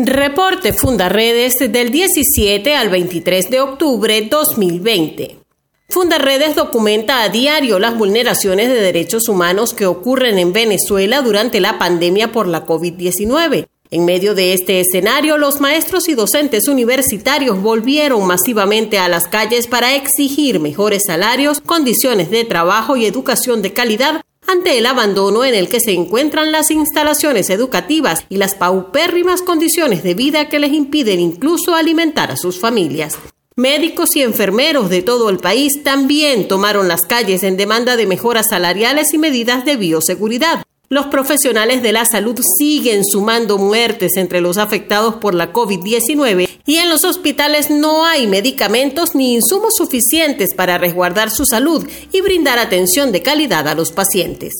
Reporte Fundaredes del 17 al 23 de octubre 2020. Fundaredes documenta a diario las vulneraciones de derechos humanos que ocurren en Venezuela durante la pandemia por la COVID-19. En medio de este escenario, los maestros y docentes universitarios volvieron masivamente a las calles para exigir mejores salarios, condiciones de trabajo y educación de calidad ante el abandono en el que se encuentran las instalaciones educativas y las paupérrimas condiciones de vida que les impiden incluso alimentar a sus familias. Médicos y enfermeros de todo el país también tomaron las calles en demanda de mejoras salariales y medidas de bioseguridad. Los profesionales de la salud siguen sumando muertes entre los afectados por la COVID-19 y en los hospitales no hay medicamentos ni insumos suficientes para resguardar su salud y brindar atención de calidad a los pacientes.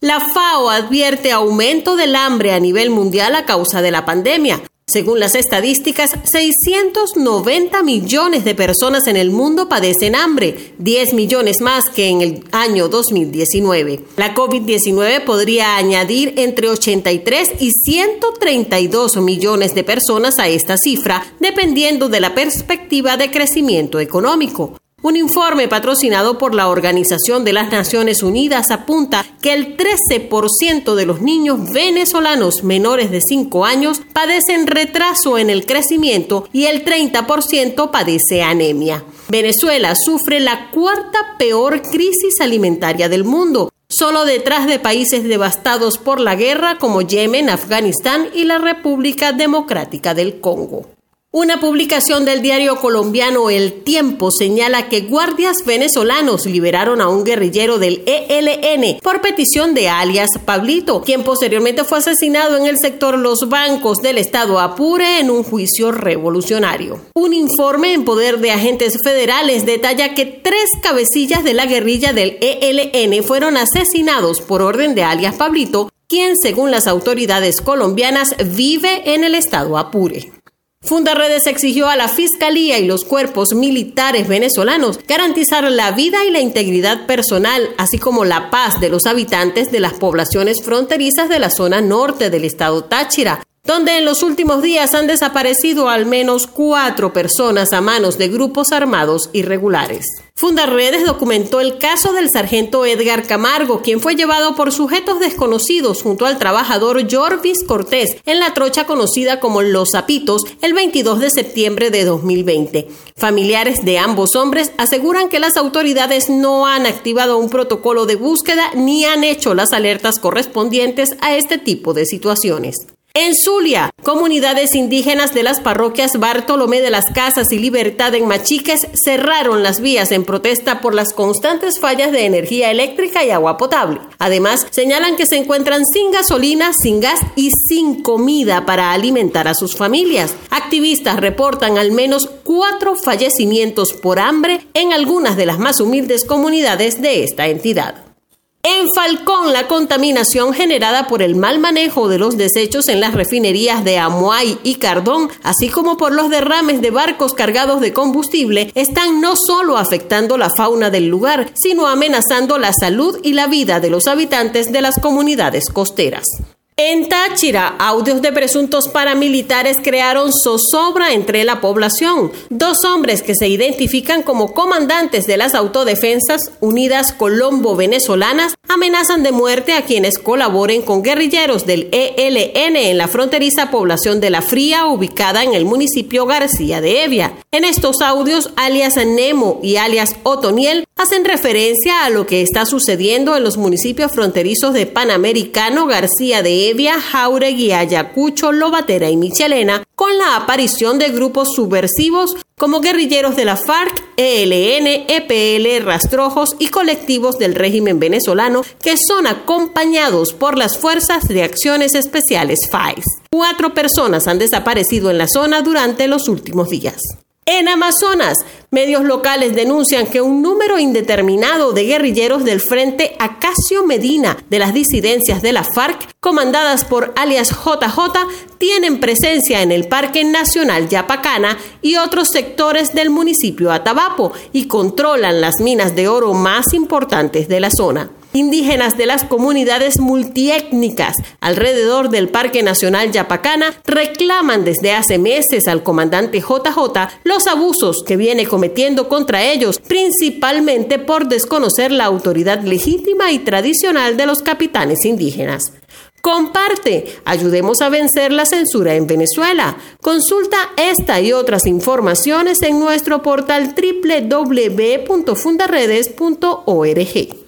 La FAO advierte aumento del hambre a nivel mundial a causa de la pandemia. Según las estadísticas, 690 millones de personas en el mundo padecen hambre, 10 millones más que en el año 2019. La COVID-19 podría añadir entre 83 y 132 millones de personas a esta cifra, dependiendo de la perspectiva de crecimiento económico. Un informe patrocinado por la Organización de las Naciones Unidas apunta que el 13% de los niños venezolanos menores de 5 años padecen retraso en el crecimiento y el 30% padece anemia. Venezuela sufre la cuarta peor crisis alimentaria del mundo, solo detrás de países devastados por la guerra como Yemen, Afganistán y la República Democrática del Congo. Una publicación del diario colombiano El Tiempo señala que guardias venezolanos liberaron a un guerrillero del ELN por petición de alias Pablito, quien posteriormente fue asesinado en el sector Los Bancos del estado Apure en un juicio revolucionario. Un informe en poder de agentes federales detalla que tres cabecillas de la guerrilla del ELN fueron asesinados por orden de alias Pablito, quien según las autoridades colombianas vive en el estado Apure. Fundaredes exigió a la Fiscalía y los cuerpos militares venezolanos garantizar la vida y la integridad personal, así como la paz de los habitantes de las poblaciones fronterizas de la zona norte del estado Táchira, donde en los últimos días han desaparecido al menos cuatro personas a manos de grupos armados irregulares. Fundarredes documentó el caso del sargento Edgar Camargo, quien fue llevado por sujetos desconocidos junto al trabajador Jorvis Cortés en la trocha conocida como Los Zapitos el 22 de septiembre de 2020. Familiares de ambos hombres aseguran que las autoridades no han activado un protocolo de búsqueda ni han hecho las alertas correspondientes a este tipo de situaciones. En Zulia, comunidades indígenas de las parroquias Bartolomé de las Casas y Libertad en Machiques cerraron las vías en protesta por las constantes fallas de energía eléctrica y agua potable. Además, señalan que se encuentran sin gasolina, sin gas y sin comida para alimentar a sus familias. Activistas reportan al menos cuatro fallecimientos por hambre en algunas de las más humildes comunidades de esta entidad. En Falcón, la contaminación generada por el mal manejo de los desechos en las refinerías de Amuay y Cardón, así como por los derrames de barcos cargados de combustible, están no solo afectando la fauna del lugar, sino amenazando la salud y la vida de los habitantes de las comunidades costeras. En Táchira, audios de presuntos paramilitares crearon zozobra entre la población. Dos hombres que se identifican como comandantes de las Autodefensas Unidas Colombo-Venezolanas amenazan de muerte a quienes colaboren con guerrilleros del ELN en la fronteriza población de La Fría, ubicada en el municipio García de Evia. En estos audios, alias Nemo y alias Otoniel hacen referencia a lo que está sucediendo en los municipios fronterizos de Panamericano, García de Evia, Jauregui, Ayacucho, Lobatera y Michelena, con la aparición de grupos subversivos como guerrilleros de la FARC, ELN, EPL, rastrojos y colectivos del régimen venezolano que son acompañados por las Fuerzas de Acciones Especiales FAES. Cuatro personas han desaparecido en la zona durante los últimos días. En Amazonas, medios locales denuncian que un número indeterminado de guerrilleros del Frente Acacio Medina de las disidencias de la FARC, comandadas por alias JJ, tienen presencia en el Parque Nacional Yapacana y otros sectores del municipio Atabapo y controlan las minas de oro más importantes de la zona. Indígenas de las comunidades multiétnicas alrededor del Parque Nacional Yapacana reclaman desde hace meses al comandante JJ los abusos que viene cometiendo contra ellos, principalmente por desconocer la autoridad legítima y tradicional de los capitanes indígenas. Comparte, ayudemos a vencer la censura en Venezuela. Consulta esta y otras informaciones en nuestro portal www.fundaredes.org.